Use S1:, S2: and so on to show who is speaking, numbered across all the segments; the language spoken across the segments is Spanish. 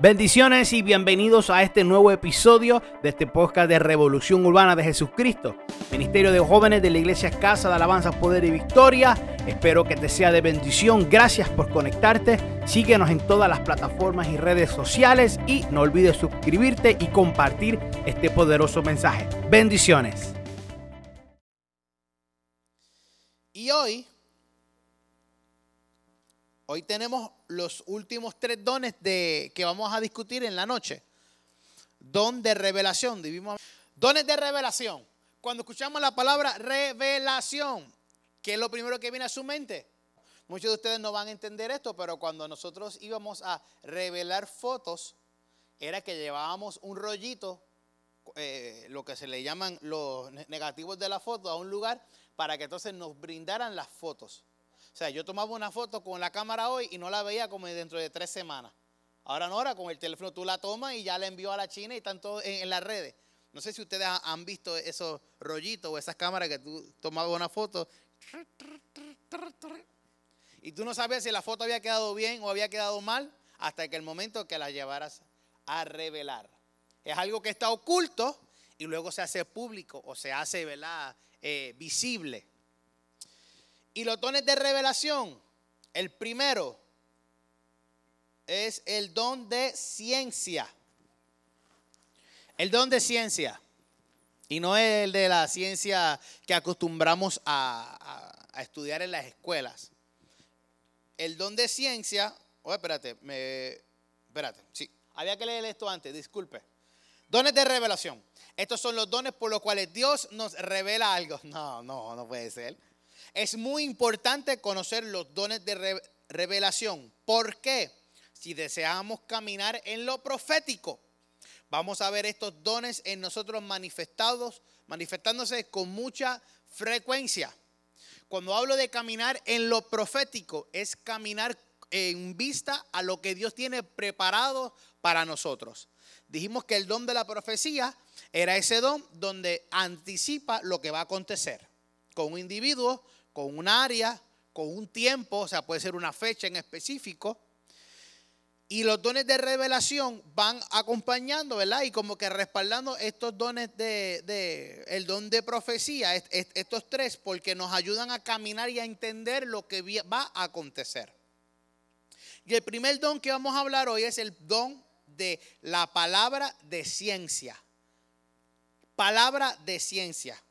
S1: Bendiciones y bienvenidos a este nuevo episodio de este podcast de Revolución Urbana de Jesucristo, Ministerio de Jóvenes de la Iglesia Casa de Alabanza, Poder y Victoria. Espero que te sea de bendición. Gracias por conectarte. Síguenos en todas las plataformas y redes sociales y no olvides suscribirte y compartir este poderoso mensaje. Bendiciones.
S2: Y hoy Hoy tenemos los últimos tres dones de, que vamos a discutir en la noche. Don de revelación. dones de revelación. Cuando escuchamos la palabra revelación, ¿qué es lo primero que viene a su mente? Muchos de ustedes no van a entender esto, pero cuando nosotros íbamos a revelar fotos, era que llevábamos un rollito, eh, lo que se le llaman los negativos de la foto, a un lugar para que entonces nos brindaran las fotos. O sea, yo tomaba una foto con la cámara hoy y no la veía como dentro de tres semanas. Ahora no, ahora con el teléfono tú la tomas y ya la envió a la China y están todos en, las redes. No sé si ustedes han visto esos rollitos o esas cámaras que tú tomabas una foto y tú no sabías si la foto había quedado bien o había quedado mal hasta que el momento que la llevaras a revelar. Es algo que está oculto y luego se hace público o se hace eh, visible. Y los dones de revelación, el primero es el don de ciencia. El don de ciencia. Y no es el de la ciencia que acostumbramos a, estudiar en las escuelas. El don de ciencia, oye, espérate, me, espérate, sí, había que leer esto antes, disculpe. Dones de revelación. Estos son los dones por los cuales Dios nos revela algo. No, no, no puede ser. Es muy importante conocer los dones de revelación. ¿Por qué? Si deseamos caminar en lo profético, vamos a ver estos dones en nosotros manifestados, manifestándose con mucha frecuencia. Cuando hablo de caminar en lo profético, es caminar en vista a lo que Dios tiene preparado para nosotros. Dijimos que el don de la profecía era ese don donde anticipa lo que va a acontecer con un individuo, con un área, con un tiempo, o sea, puede ser una fecha en específico. Y los dones de revelación van acompañando, ¿verdad? Y como que respaldando estos dones de, el don de profecía, estos tres, porque nos ayudan a caminar y a entender lo que va a acontecer. Y el primer don que vamos a hablar hoy es el don de la palabra de ciencia. Palabra de ciencia.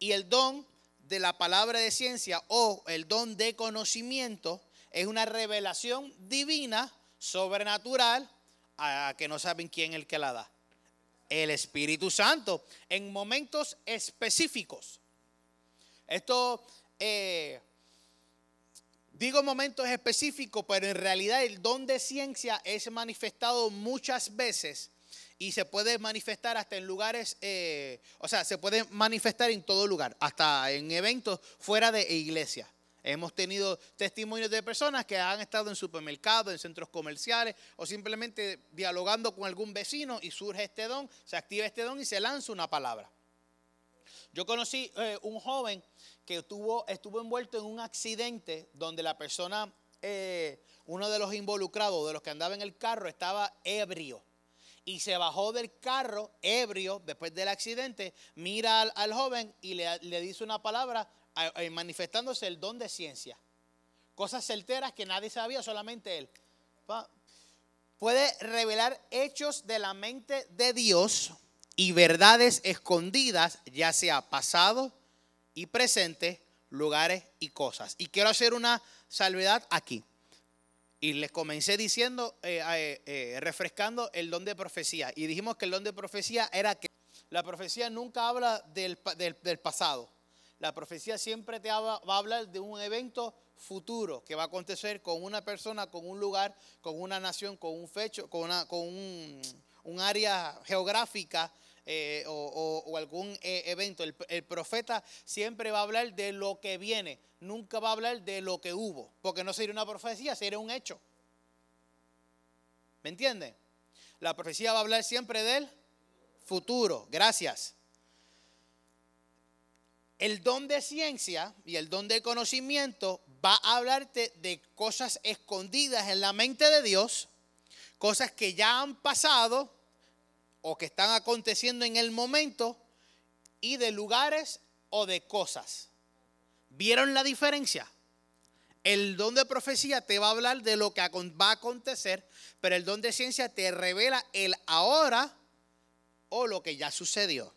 S2: Y el don de la palabra de ciencia o el don de conocimiento es una revelación divina, sobrenatural, a que no saben quién es el que la da. El Espíritu Santo, en momentos específicos. Esto, eh, digo momentos específicos, pero en realidad el don de ciencia es manifestado muchas veces y se puede manifestar hasta en lugares, eh, o sea, se puede manifestar en todo lugar, hasta en eventos fuera de iglesia. Hemos tenido testimonios de personas que han estado en supermercados, en centros comerciales o simplemente dialogando con algún vecino y surge este don, se activa este don y se lanza una palabra. Yo conocí eh, un joven que estuvo, envuelto en un accidente donde la persona, eh, uno de los involucrados, de los que andaba en el carro, estaba ebrio y se bajó del carro ebrio después del accidente, mira al, joven y le, dice una palabra manifestándose el don de ciencia. Cosas certeras que nadie sabía, solamente él. Puede revelar hechos de la mente de Dios y verdades escondidas, ya sea pasado y presente, lugares y cosas. Y quiero hacer una salvedad aquí. Y les comencé diciendo, eh, eh, eh, refrescando el don de profecía. Y dijimos que el don de profecía era que la profecía nunca habla del, pasado. La profecía siempre te va a hablar de un evento futuro que va a acontecer con una persona, con un lugar, con una nación, con un fecho, con, una, con un área geográfica eh, o, algún eh, evento. El, profeta siempre va a hablar de lo que viene, nunca va a hablar de lo que hubo, porque no sería una profecía, sería un hecho. ¿Me entiende? La profecía va a hablar siempre del futuro. Gracias. El don de ciencia y el don de conocimiento va a hablarte de cosas escondidas en la mente de Dios cosas que ya han pasado o que están aconteciendo en el momento y de lugares o de cosas. ¿Vieron la diferencia? El don de profecía te va a hablar de lo que va a acontecer, pero el don de ciencia te revela el ahora o lo que ya sucedió.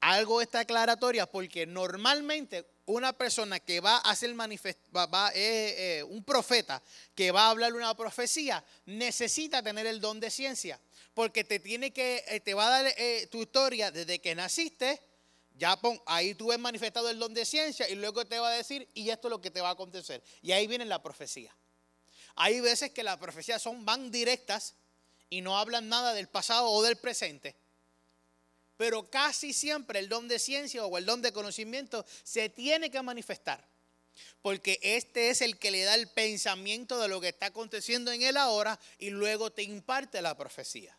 S2: Algo está aclaratoria porque normalmente una persona que va a hacer manifest va, eh, eh, un profeta que va a hablar una profecía necesita tener el don de ciencia porque te tiene que eh, te va a dar tu historia desde que naciste ya pon, ahí tú ves manifestado el don de ciencia y luego te va a decir, y esto es lo que te va a acontecer. Y ahí viene la profecía. Hay veces que las profecías son, van directas y no hablan nada del pasado o del presente. Pero casi siempre el don de ciencia o el don de conocimiento se tiene que manifestar. Porque este es el que le da el pensamiento de lo que está aconteciendo en él ahora y luego te imparte la profecía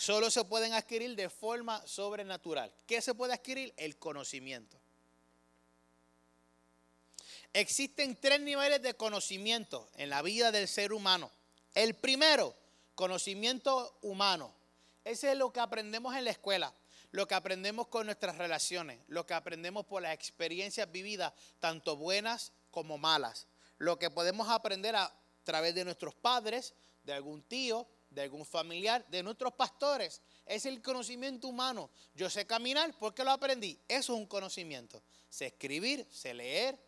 S2: solo se pueden adquirir de forma sobrenatural. ¿Qué se puede adquirir? El conocimiento. Existen tres niveles de conocimiento en la vida del ser humano. El primero, conocimiento humano. Ese es lo que aprendemos en la escuela, lo que aprendemos con nuestras relaciones, lo que aprendemos por las experiencias vividas, tanto buenas como malas. Lo que podemos aprender a través de nuestros padres, de algún tío, de algún familiar, de nuestros pastores. Es el conocimiento humano. Yo sé caminar porque lo aprendí. Eso es un conocimiento. Sé escribir, sé leer,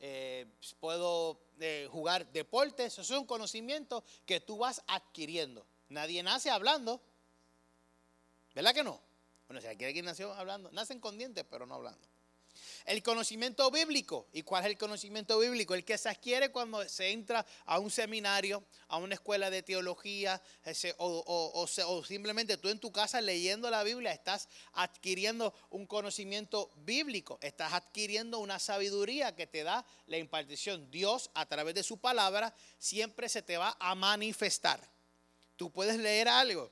S2: eh, puedo eh, jugar deportes. Eso es un conocimiento que tú vas adquiriendo. Nadie nace hablando. ¿Verdad que no? Bueno, si alguien nació hablando, nacen con dientes, pero no hablando. El conocimiento bíblico. ¿Y cuál es el conocimiento bíblico? El que se adquiere cuando se entra a un seminario, a una escuela de teología, o, simplemente tú en tu casa leyendo la Biblia estás adquiriendo un conocimiento bíblico, estás adquiriendo una sabiduría que te da la impartición. Dios a través de su palabra siempre se te va a manifestar. Tú puedes leer algo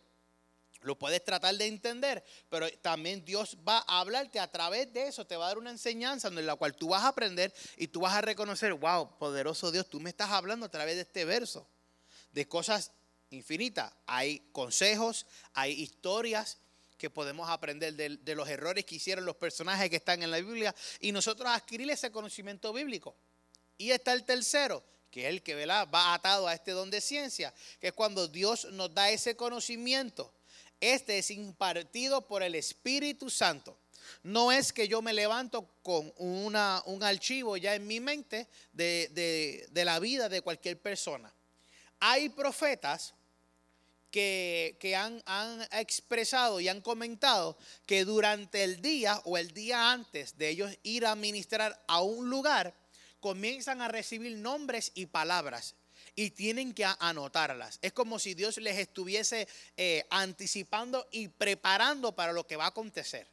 S2: lo puedes tratar de entender, pero también Dios va a hablarte a través de eso, te va a dar una enseñanza en la cual tú vas a aprender y tú vas a reconocer, wow, poderoso Dios, tú me estás hablando a través de este verso, de cosas infinitas. Hay consejos, hay historias que podemos aprender de, los errores que hicieron los personajes que están en la Biblia y nosotros adquirir ese conocimiento bíblico. Y está el tercero, que es el que va atado a este don de ciencia, que es cuando Dios nos da ese conocimiento este es impartido por el Espíritu Santo. No es que yo me levanto con una, un archivo ya en mi mente de, la vida de cualquier persona. Hay profetas que, han, han, expresado y han comentado que durante el día o el día antes de ellos ir a ministrar a un lugar, comienzan a recibir nombres y palabras y tienen que anotarlas. Es como si Dios les estuviese eh, anticipando y preparando para lo que va a acontecer.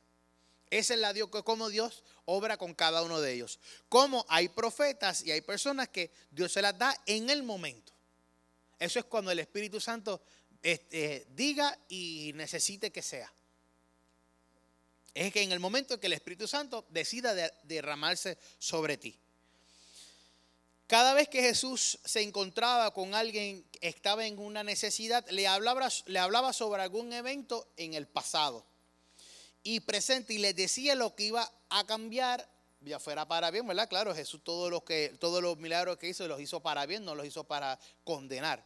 S2: Esa es la Dios, como Dios obra con cada uno de ellos. Como hay profetas y hay personas que Dios se las da en el momento. Eso es cuando el Espíritu Santo este, diga y necesite que sea. Es que en el momento que el Espíritu Santo decida derramarse sobre ti. Cada vez que Jesús se encontraba con alguien que estaba en una necesidad, le hablaba, le hablaba sobre algún evento en el pasado y presente y le decía lo que iba a cambiar, ya fuera para bien, ¿verdad? Claro, Jesús todos los, que, todos los milagros que hizo los hizo para bien, no los hizo para condenar.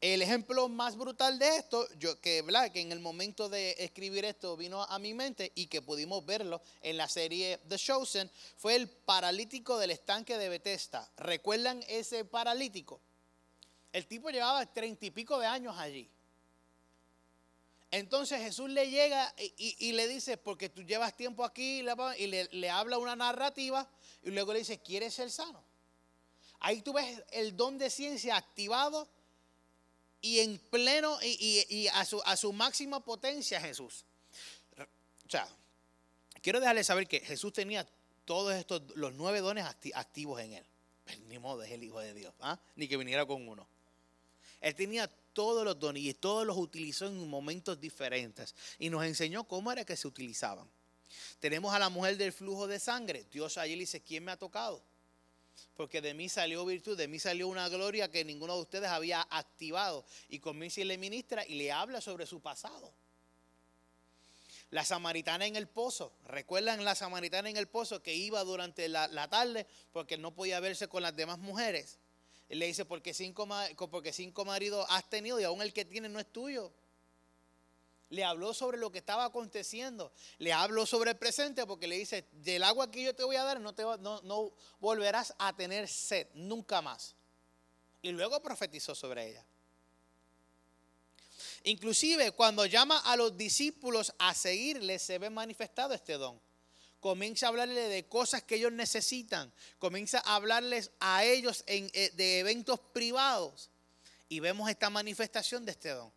S2: El ejemplo más brutal de esto, yo, que, en el momento de escribir esto vino a mi mente y que pudimos verlo en la serie The Chosen, fue el paralítico del estanque de Bethesda. ¿Recuerdan ese paralítico? El tipo llevaba treinta y pico de años allí. Entonces Jesús le llega y, le dice, porque tú llevas tiempo aquí, y le, le habla una narrativa y luego le dice, ¿quieres ser sano? Ahí tú ves el don de ciencia activado y en pleno y, a, su, a su máxima potencia Jesús. O sea, quiero dejarles saber que Jesús tenía todos estos, los nueve dones activos en él. Pues, ni modo es el Hijo de Dios, ¿ah? ni que viniera con uno. Él tenía todos los dones y todos los utilizó en momentos diferentes y nos enseñó cómo era que se utilizaban. Tenemos a la mujer del flujo de sangre. Dios allí le dice, ¿quién me ha tocado? Porque de mí salió virtud, de mí salió una gloria que ninguno de ustedes había activado. Y comienza y le ministra y le habla sobre su pasado. La samaritana en el pozo, ¿recuerdan la samaritana en el pozo que iba durante la, tarde porque no podía verse con las demás mujeres? Él le dice, porque cinco, porque cinco maridos has tenido y aún el que tiene no es tuyo. Le habló sobre lo que estaba aconteciendo. Le habló sobre el presente porque le dice, del agua que yo te voy a dar no, volverás a tener sed nunca más. Y luego profetizó sobre ella. Inclusive cuando llama a los discípulos a seguirle, se ve manifestado este don. Comienza a hablarle de cosas que ellos necesitan. Comienza a hablarles a ellos eh, de eventos privados. Y vemos esta manifestación de este don.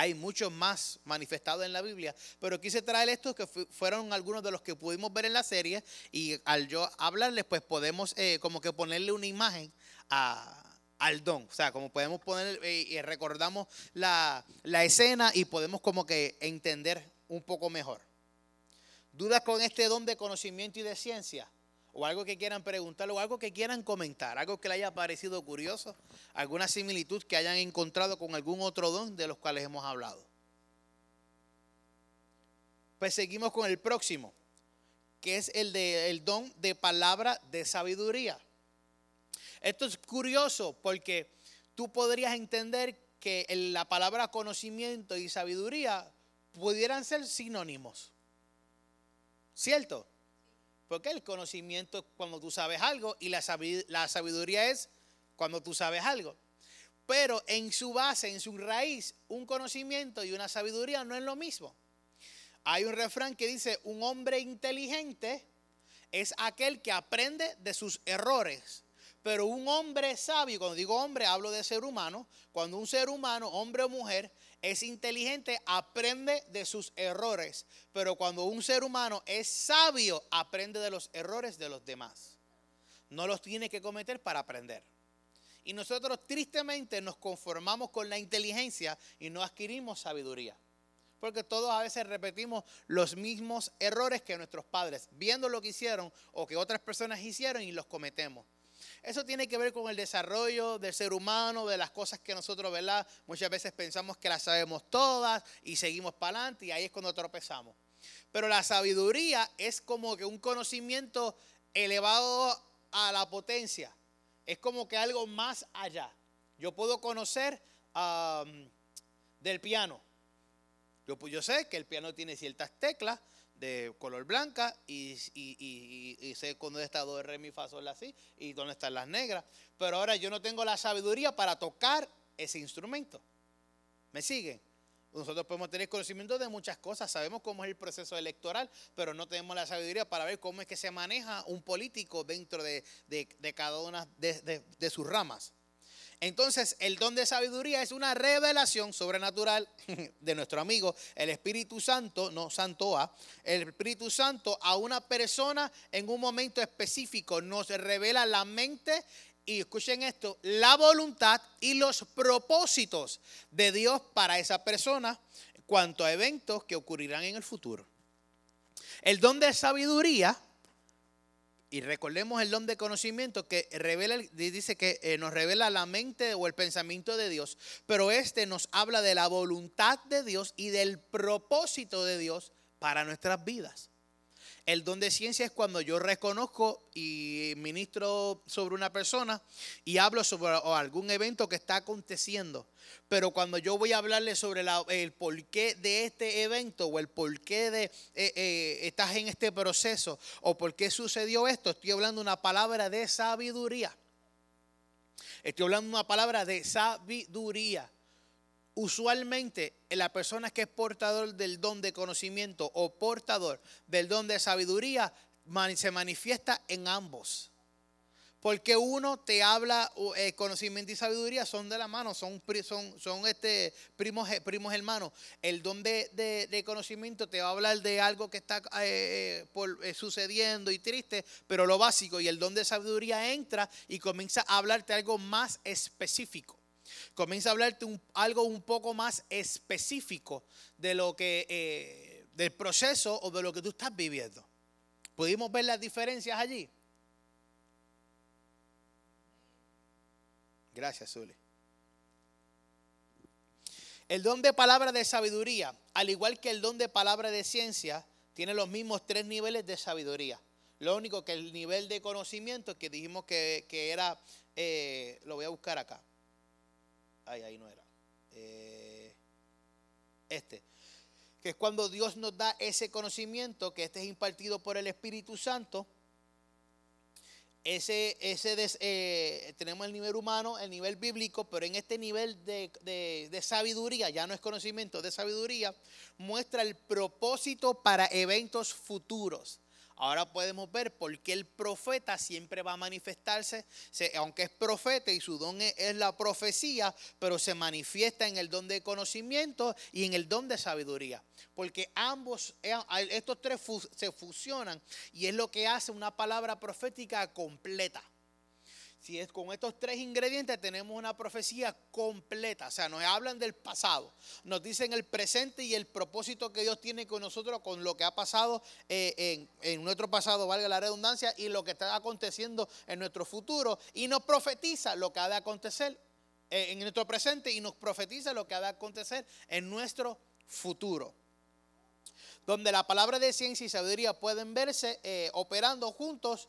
S2: Hay muchos más manifestados en la Biblia, pero quise traer estos que fueron algunos de los que pudimos ver en la serie y al yo hablarles, pues podemos eh, como que ponerle una imagen al don. O sea, como podemos poner eh, y recordamos la, la escena y podemos como que entender un poco mejor. ¿Dudas con este don de conocimiento y de ciencia? O algo que quieran preguntar o algo que quieran comentar, algo que les haya parecido curioso, alguna similitud que hayan encontrado con algún otro don de los cuales hemos hablado. Pues seguimos con el próximo, que es el, de, el don de palabra de sabiduría. Esto es curioso porque tú podrías entender que la palabra conocimiento y sabiduría pudieran ser sinónimos. ¿Cierto? Porque el conocimiento es cuando tú sabes algo y la sabiduría es cuando tú sabes algo. Pero en su base, en su raíz, un conocimiento y una sabiduría no es lo mismo. Hay un refrán que dice, un hombre inteligente es aquel que aprende de sus errores. Pero un hombre sabio, cuando digo hombre, hablo de ser humano, cuando un ser humano, hombre o mujer, es inteligente, aprende de sus errores. Pero cuando un ser humano es sabio, aprende de los errores de los demás. No los tiene que cometer para aprender. Y nosotros tristemente nos conformamos con la inteligencia y no adquirimos sabiduría. Porque todos a veces repetimos los mismos errores que nuestros padres, viendo lo que hicieron o que otras personas hicieron y los cometemos. Eso tiene que ver con el desarrollo del ser humano, de las cosas que nosotros, ¿verdad? Muchas veces pensamos que las sabemos todas y seguimos para adelante y ahí es cuando tropezamos. Pero la sabiduría es como que un conocimiento elevado a la potencia. Es como que algo más allá. Yo puedo conocer del piano. Yo, sé que el piano tiene ciertas teclas, de color blanca y, sé dónde está do, re, mi, fa, sol, y dónde están las negras. Pero ahora yo no tengo la sabiduría para tocar ese instrumento. ¿Me siguen? Nosotros podemos tener conocimiento de muchas cosas, sabemos cómo es el proceso electoral, pero no tenemos la sabiduría para ver cómo es que se maneja un político dentro de, cada una de sus ramas. Entonces, el don de sabiduría es una revelación sobrenatural de nuestro amigo, el Espíritu Santo, no Santo A, el Espíritu Santo a una persona en un momento específico. Nos revela la mente y escuchen esto, la voluntad y los propósitos de Dios para esa persona cuanto a eventos que ocurrirán en el futuro. El don de sabiduría y recordemos el don de conocimiento que revela, dice que eh, nos revela la mente o el pensamiento de Dios, pero este nos habla de la voluntad de Dios y del propósito de Dios para nuestras vidas. El don de ciencia es cuando yo reconozco y ministro sobre una persona y hablo sobre algún evento que está aconteciendo. Pero cuando yo voy a hablarle sobre el porqué de este evento o el porqué de eh, eh, estás en este proceso o por qué sucedió esto, estoy hablando una palabra de sabiduría. Estoy hablando una palabra de sabiduría usualmente la persona que es portador del don de conocimiento o portador del don de sabiduría se manifiesta en ambos. Porque uno te habla, eh, conocimiento y sabiduría son de la mano, son, este, primos, primos hermanos. El don de, conocimiento te va a hablar de algo que está eh, eh, sucediendo y triste, pero lo básico. Y el don de sabiduría entra y comienza a hablarte algo más específico comienza a hablarte algo un poco más específico de lo que, eh, del proceso o de lo que tú estás viviendo. ¿Pudimos ver las diferencias allí? Gracias, Zuli. El don de palabra de sabiduría, al igual que el don de palabra de ciencia, tiene los mismos tres niveles de sabiduría. Lo único que el nivel de conocimiento que dijimos que, era, eh, lo voy a buscar acá. Ay, ahí no era. Eh, este. Que es cuando Dios nos da ese conocimiento, que este es impartido por el Espíritu Santo ese, ese eh, tenemos el nivel humano, el nivel bíblico, pero en este nivel de, de, sabiduría, ya no es conocimiento, de sabiduría, muestra el propósito para eventos futuros. Ahora podemos ver por qué el profeta siempre va a manifestarse, aunque es profeta y su don es, la profecía, pero se manifiesta en el don de conocimiento y en el don de sabiduría. Porque ambos, eh, estos tres se fusionan y es lo que hace una palabra profética completa. Si es con estos tres ingredientes tenemos una profecía completa. O sea, nos hablan del pasado, nos dicen el presente y el propósito que Dios tiene con nosotros, con lo que ha pasado eh, en, nuestro pasado, valga la redundancia, y lo que está aconteciendo en nuestro futuro. Y nos profetiza lo que ha de acontecer eh, en nuestro presente y nos profetiza lo que ha de acontecer en nuestro futuro donde la palabra de ciencia y sabiduría pueden verse eh, operando juntos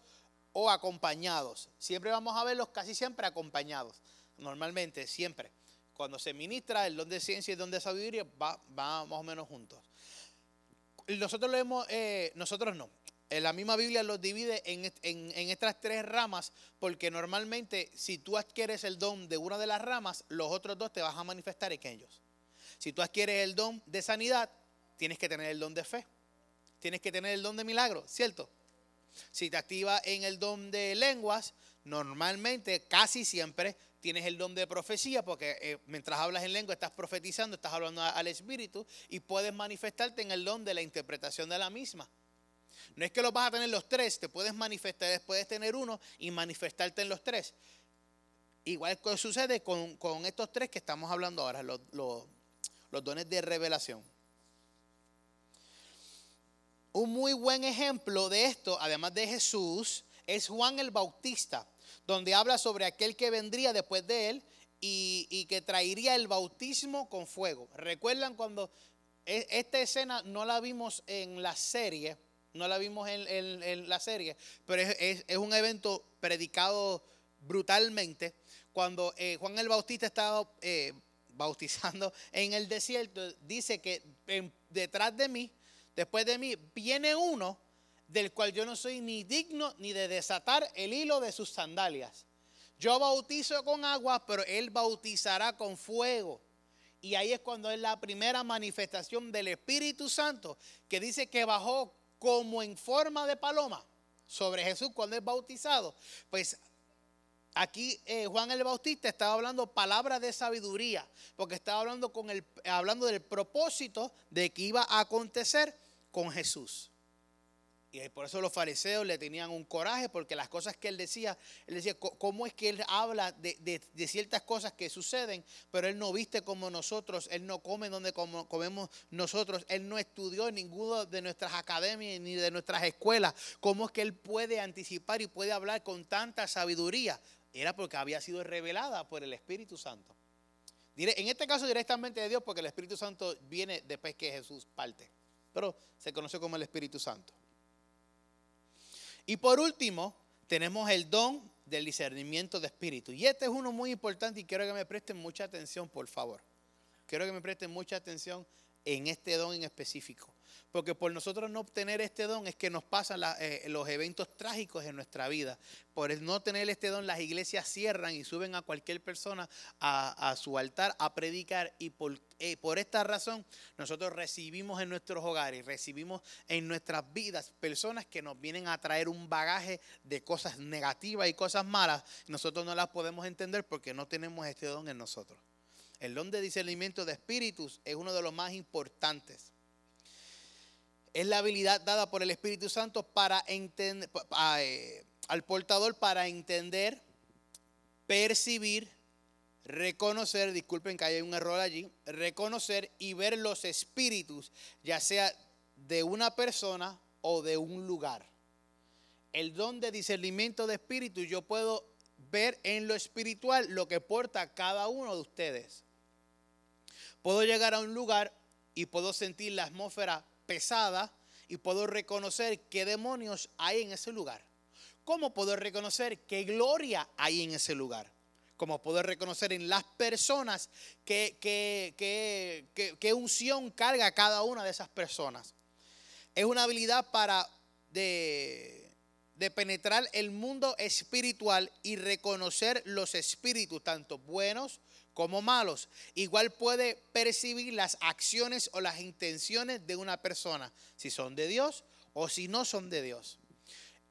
S2: o acompañados. Siempre vamos a verlos casi siempre acompañados. Normalmente, siempre. Cuando se ministra el don de ciencia y el don de sabiduría, va, va más o menos juntos. Nosotros lo hemos, eh, nosotros no. En la misma Biblia los divide en, en, estas tres ramas, porque normalmente si tú adquieres el don de una de las ramas, los otros dos te vas a manifestar en ellos. Si tú adquieres el don de sanidad, tienes que tener el don de fe. Tienes que tener el don de milagro, ¿cierto? Si te activa en el don de lenguas, normalmente, casi siempre, tienes el don de profecía, porque eh, mientras hablas en lengua estás profetizando, estás hablando al Espíritu y puedes manifestarte en el don de la interpretación de la misma. No es que los vas a tener los tres, te puedes manifestar, puedes tener uno y manifestarte en los tres. Igual sucede con, estos tres que estamos hablando ahora, los dones de revelación. Un muy buen ejemplo de esto, además de Jesús, es Juan el Bautista, donde habla sobre aquel que vendría después de él y, que traería el bautismo con fuego. ¿Recuerdan cuando e, esta escena no la vimos en la serie? No la vimos en, la serie, pero es, un evento predicado brutalmente. Cuando eh, Juan el Bautista estaba eh, bautizando en el desierto, dice que detrás de mí después de mí, viene uno del cual yo no soy ni digno ni de desatar el hilo de sus sandalias. Yo bautizo con agua, pero él bautizará con fuego. Y ahí es cuando es la primera manifestación del Espíritu Santo, que dice que bajó como en forma de paloma sobre Jesús cuando es bautizado. Pues aquí eh, Juan el Bautista estaba hablando palabras de sabiduría, porque estaba hablando, con el, hablando del propósito de que iba a acontecer con Jesús. Y por eso los fariseos le tenían un coraje, porque las cosas que él decía, él decía, ¿cómo es que él habla de, ciertas cosas que suceden, pero él no viste como nosotros, él no come donde comemos nosotros, él no estudió en ninguna de nuestras academias ni de nuestras escuelas? ¿Cómo es que él puede anticipar y puede hablar con tanta sabiduría? Era porque había sido revelada por el Espíritu Santo. En este caso directamente de Dios, porque el Espíritu Santo viene después que Jesús parte pero se conoce como el Espíritu Santo. Y por último, tenemos el don del discernimiento de espíritu. Y este es uno muy importante y quiero que me presten mucha atención, por favor. Quiero que me presten mucha atención en este don en específico. Porque por nosotros no obtener este don es que nos pasan eh, los eventos trágicos en nuestra vida. Por no tener este don, las iglesias cierran y suben a cualquier persona a, su altar a predicar. Y por, eh, por esta razón, nosotros recibimos en nuestros hogares, recibimos en nuestras vidas personas que nos vienen a traer un bagaje de cosas negativas y cosas malas. Nosotros no las podemos entender porque no tenemos este don en nosotros. El don de discernimiento de espíritus es uno de los más importantes. Es la habilidad dada por el Espíritu Santo para entender, eh, al portador para entender, percibir, reconocer, disculpen que hay un error allí, reconocer y ver los espíritus, ya sea de una persona o de un lugar. El don de discernimiento de espíritu, yo puedo ver en lo espiritual lo que porta cada uno de ustedes. Puedo llegar a un lugar y puedo sentir la atmósfera pesada y puedo reconocer qué demonios hay en ese lugar. ¿Cómo puedo reconocer qué gloria hay en ese lugar? Como puedo reconocer en las personas qué, unción carga cada una de esas personas. Es una habilidad para de penetrar el mundo espiritual y reconocer los espíritus, tanto buenos como malos. Igual puede percibir las acciones o las intenciones de una persona, si son de Dios o si no son de Dios.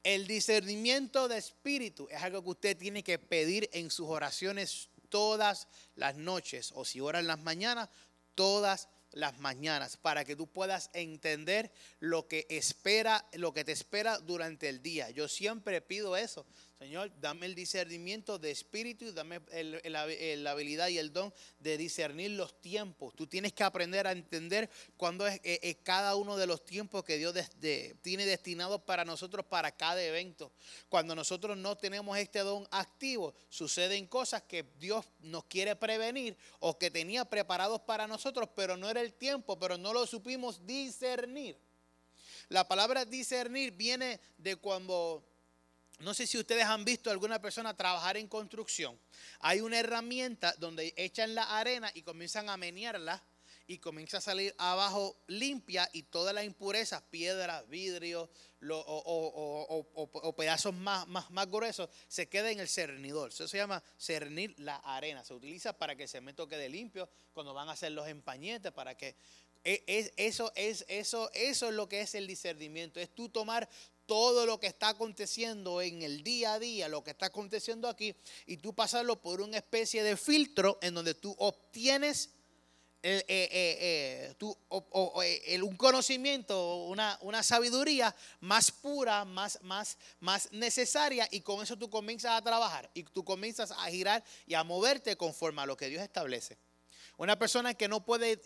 S2: El discernimiento de espíritu es algo que usted tiene que pedir en sus oraciones todas las noches o si ora en las mañanas, todas las mañanas para que tú puedas entender lo que espera, lo que te espera durante el día. Yo siempre pido eso. Señor, dame el discernimiento de espíritu y dame la habilidad y el don de discernir los tiempos. Tú tienes que aprender a entender cuándo es, eh, cada uno de los tiempos que Dios tiene destinados para nosotros para cada evento. Cuando nosotros no tenemos este don activo, suceden cosas que Dios nos quiere prevenir o que tenía preparados para nosotros, pero no era el tiempo, pero no lo supimos discernir. La palabra discernir viene de cuando no sé si ustedes han visto a alguna persona trabajar en construcción. Hay una herramienta donde echan la arena y comienzan a menearla y comienza a salir abajo limpia y todas las impurezas, piedras, vidrio o, pedazos más, más, más gruesos, se queda en el cernidor. Eso se llama cernir la arena. Se utiliza para que el cemento quede limpio cuando van a hacer los empañetes, para que e, eso, es, eso, eso es lo que es el discernimiento. Es tú tomar todo lo que está aconteciendo en el día a día, lo que está aconteciendo aquí, y tú pasarlo por una especie de filtro en donde tú obtienes un conocimiento, una, una, sabiduría más pura, más, más, más necesaria, y con eso tú comienzas a trabajar y tú comienzas a girar y a moverte conforme a lo que Dios establece. Una persona que no puede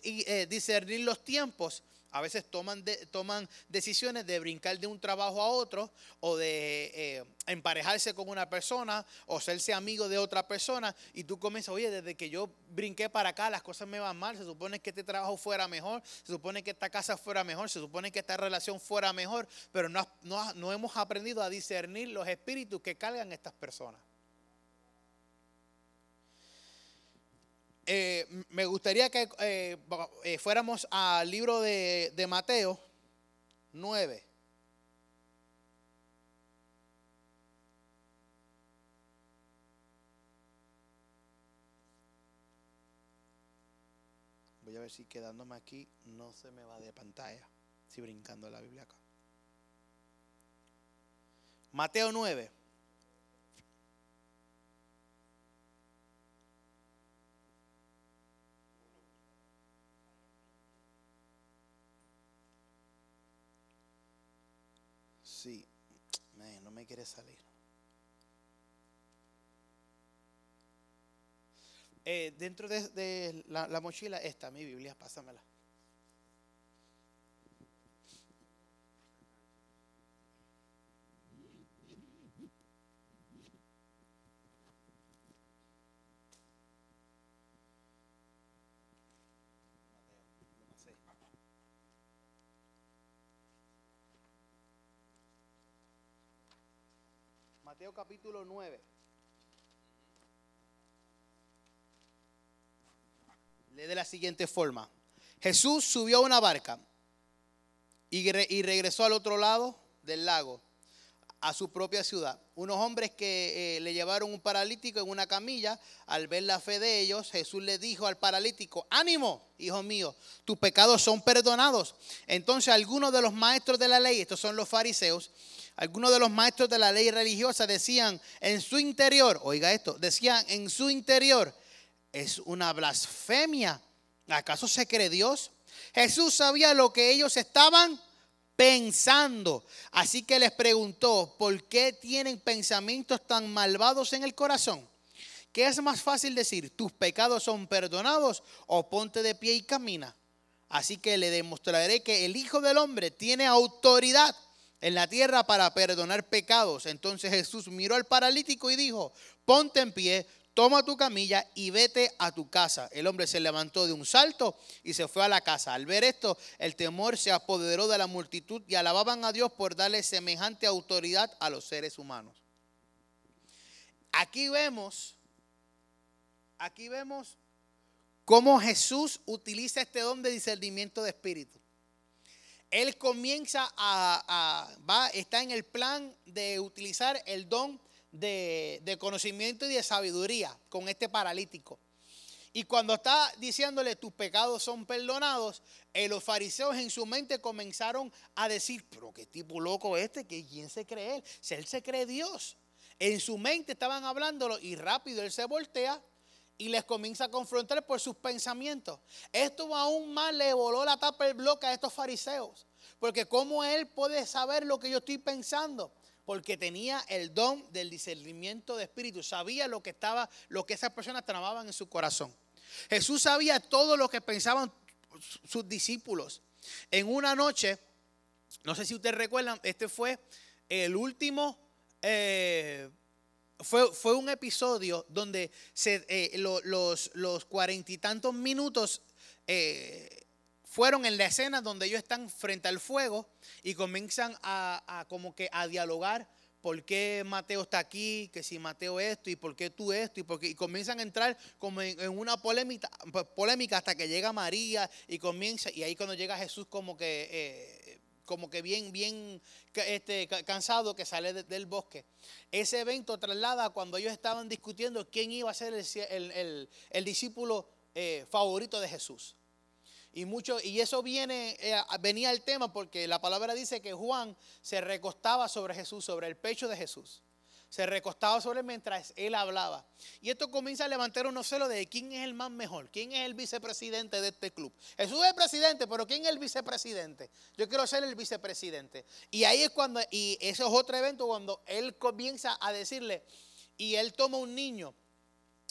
S2: discernir los tiempos, a veces toman, toman decisiones de brincar de un trabajo a otro o de eh, emparejarse con una persona o serse amigo de otra persona y tú comienzas, oye, desde que yo brinqué para acá las cosas me van mal, se supone que este trabajo fuera mejor, se supone que esta casa fuera mejor, se supone que esta relación fuera mejor, pero no, no hemos aprendido a discernir los espíritus que cargan estas personas. Eh, me gustaría que eh, eh, fuéramos al libro de, de Mateo 9. Voy a ver si quedándome aquí no se me va de pantalla, si brincando la Biblia acá. Mateo 9. Quiere salir. Eh, dentro de, la, la, mochila está mi Biblia, pásamela. Mateo capítulo 9. Lee de la siguiente forma. Jesús subió a una barca y, regresó al otro lado del lago, a su propia ciudad. Unos hombres que eh, le llevaron un paralítico en una camilla, al ver la fe de ellos, Jesús le dijo al paralítico, ánimo, hijo mío, tus pecados son perdonados. Entonces algunos de los maestros de la ley, estos son los fariseos, algunos de los maestros de la ley religiosa decían en su interior, oiga esto, decían en su interior, es una blasfemia. ¿Acaso se cree Dios? Jesús sabía lo que ellos estaban pensando. Así que les preguntó, ¿por qué tienen pensamientos tan malvados en el corazón? ¿Qué es más fácil decir? ¿Tus pecados son perdonados o ponte de pie y camina? Así que le demostraré que el Hijo del Hombre tiene autoridad en la tierra para perdonar pecados. Entonces Jesús miró al paralítico y dijo, ponte en pie, toma tu camilla y vete a tu casa. El hombre se levantó de un salto y se fue a la casa. Al ver esto, el temor se apoderó de la multitud y alababan a Dios por darle semejante autoridad a los seres humanos. Aquí vemos, aquí vemos cómo Jesús utiliza este don de discernimiento de espíritu. Él comienza a, va, está en el plan de utilizar el don de, conocimiento y de sabiduría con este paralítico. Y cuando está diciéndole tus pecados son perdonados, eh, los fariseos en su mente comenzaron a decir, pero qué tipo loco este, que quién se cree él, si él se cree Dios. En su mente estaban hablándolo y rápido él se voltea y les comienza a confrontar por sus pensamientos. Esto aún más le voló la tapa el bloque a estos fariseos. Porque cómo él puede saber lo que yo estoy pensando porque tenía el don del discernimiento de espíritu, sabía lo que estaba, lo que esas personas tramaban en su corazón. Jesús sabía todo lo que pensaban sus discípulos. En una noche, no sé si ustedes recuerdan, este fue el último, eh, fue, fue, un episodio donde se, eh, los cuarenta y tantos minutos eh, fueron en la escena donde ellos están frente al fuego y comienzan a, como que a dialogar por qué Mateo está aquí, que si Mateo esto y por qué tú esto y, comienzan a entrar como en, una polémica, polémica hasta que llega María y comienza y ahí cuando llega Jesús como que eh, como que bien bien este, cansado que sale del bosque. Ese evento traslada cuando ellos estaban discutiendo quién iba a ser el, discípulo eh, favorito de Jesús. Y, mucho, y eso viene, eh, venía el tema porque la palabra dice que Juan se recostaba sobre Jesús, sobre el pecho de Jesús. Se recostaba sobre él mientras él hablaba. Y esto comienza a levantar unos celos de quién es el más mejor, quién es el vicepresidente de este club. Jesús es el presidente, pero ¿quién es el vicepresidente? Yo quiero ser el vicepresidente. Y ahí es cuando, y eso es otro evento cuando él comienza a decirle, y él toma un niño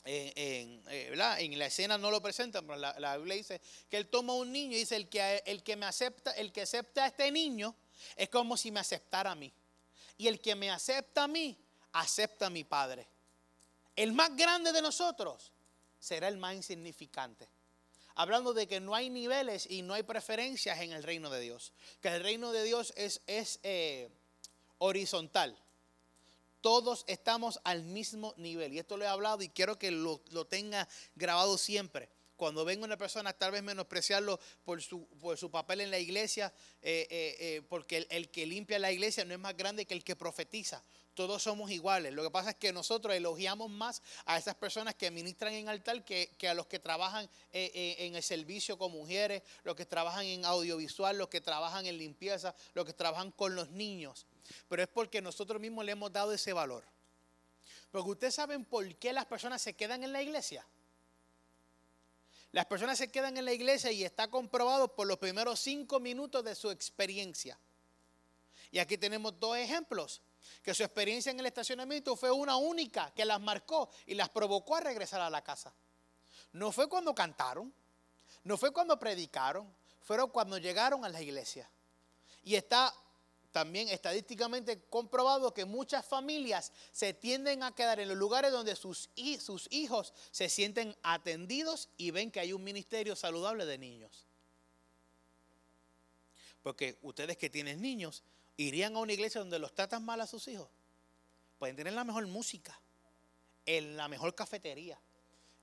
S2: en, eh, en, la escena no lo presentan, pero la, Biblia dice que él toma un niño y dice, el que, el que me acepta, el que acepta a este niño es como si me aceptara a mí. Y el que me acepta a mí, acepta a mi Padre. El más grande de nosotros será el más insignificante. Hablando de que no hay niveles y no hay preferencias en el reino de Dios. Que el reino de Dios es, es eh, horizontal todos estamos al mismo nivel. Y esto lo he hablado y quiero que lo, tenga grabado siempre. Cuando venga una persona tal vez menospreciarlo por su, por su papel en la iglesia, eh, eh, eh, porque el, que limpia la iglesia no es más grande que el que profetiza. Todos somos iguales. Lo que pasa es que nosotros elogiamos más a esas personas que ministran en altar que, que a los que trabajan en el servicio con mujeres, los que trabajan en audiovisual, los que trabajan en limpieza, los que trabajan con los niños pero es porque nosotros mismos le hemos dado ese valor. Porque ustedes saben por qué las personas se quedan en la iglesia. Las personas se quedan en la iglesia y está comprobado por los primeros cinco minutos de su experiencia. Y aquí tenemos dos ejemplos. Que su experiencia en el estacionamiento fue una única que las marcó y las provocó a regresar a la casa. No fue cuando cantaron, no fue cuando predicaron, fueron cuando llegaron a la iglesia. Y está también estadísticamente comprobado que muchas familias se tienden a quedar en los lugares donde sus, hijos se sienten atendidos y ven que hay un ministerio saludable de niños. Porque ustedes que tienen niños, irían a una iglesia donde los tratan mal a sus hijos. Pueden tener la mejor música, la mejor cafetería,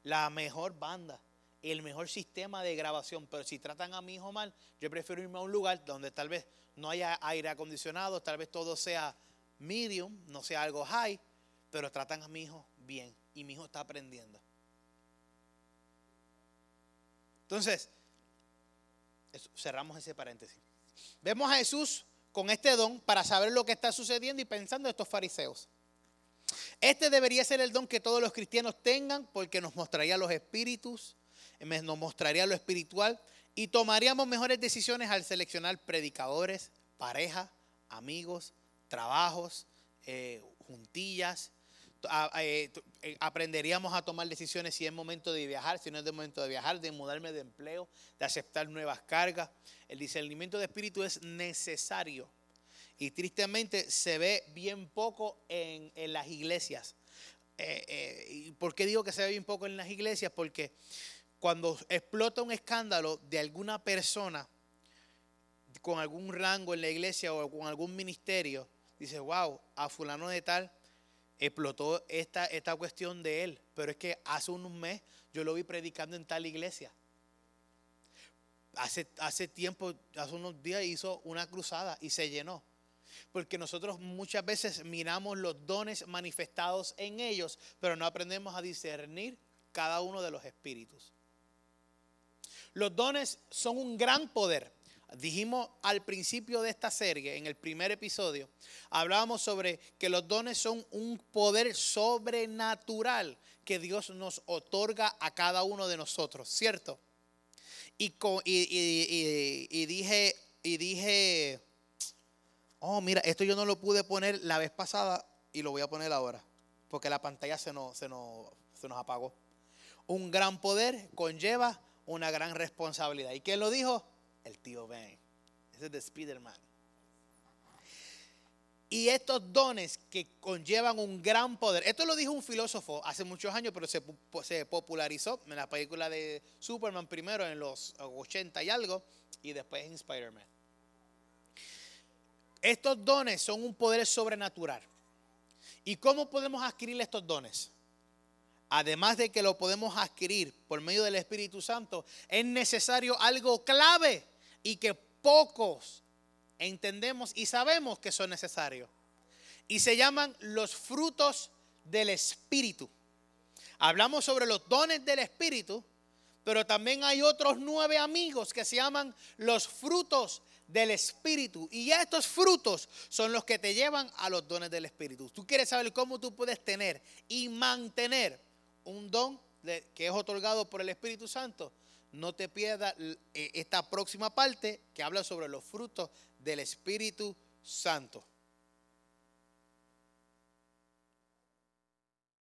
S2: la mejor banda, el mejor sistema de grabación. Pero si tratan a mi hijo mal, yo prefiero irme a un lugar donde tal vez no haya aire acondicionado, tal vez todo sea medium, no sea algo high, pero tratan a mi hijo bien y mi hijo está aprendiendo. Entonces, cerramos ese paréntesis. Vemos a Jesús con este don para saber lo que está sucediendo y pensando estos fariseos. Este debería ser el don que todos los cristianos tengan porque nos mostraría los espíritus, nos mostraría lo espiritual y tomaríamos mejores decisiones al seleccionar predicadores, pareja, amigos, trabajos, eh, juntillas. Eh, eh, aprenderíamos a tomar decisiones si es momento de viajar, si no es momento de viajar, de mudarme de empleo, de aceptar nuevas cargas. El discernimiento de espíritu es necesario. Y tristemente se ve bien poco en, las iglesias. Eh, eh, ¿y ¿Por qué digo que se ve bien poco en las iglesias? Porque cuando explota un escándalo de alguna persona con algún rango en la iglesia o con algún ministerio, dice, wow, a fulano de tal explotó esta, esta cuestión de él. Pero es que hace unos meses yo lo vi predicando en tal iglesia. Hace, hace tiempo, hace unos días hizo una cruzada y se llenó. Porque nosotros muchas veces miramos los dones manifestados en ellos, pero no aprendemos a discernir cada uno de los espíritus. Los dones son un gran poder. Dijimos al principio de esta serie, en el primer episodio, hablábamos sobre que los dones son un poder sobrenatural que Dios nos otorga a cada uno de nosotros, ¿cierto? Y, dije, y dije, oh, mira, esto yo no lo pude poner la vez pasada y lo voy a poner ahora, porque la pantalla se nos, se nos, se nos apagó. Un gran poder conlleva una gran responsabilidad. ¿Y quién lo dijo? El tío Ben. Ese es de Spiderman. Y estos dones que conllevan un gran poder. Esto lo dijo un filósofo hace muchos años, pero se, se popularizó en la película de Superman primero en los 80 y algo, y después en Spider-Man. Estos dones son un poder sobrenatural. ¿Y cómo podemos adquirir estos dones? Además de que lo podemos adquirir por medio del Espíritu Santo, es necesario algo clave y que pocos entendemos y sabemos que son necesarios. Y se llaman los frutos del Espíritu. Hablamos sobre los dones del Espíritu, pero también hay otros nueve amigos que se llaman los frutos del Espíritu. Y estos frutos son los que te llevan a los dones del Espíritu. Tú quieres saber cómo tú puedes tener y mantener un don que es otorgado por el Espíritu Santo. No te pierdas eh, esta próxima parte que habla sobre los frutos del Espíritu Santo.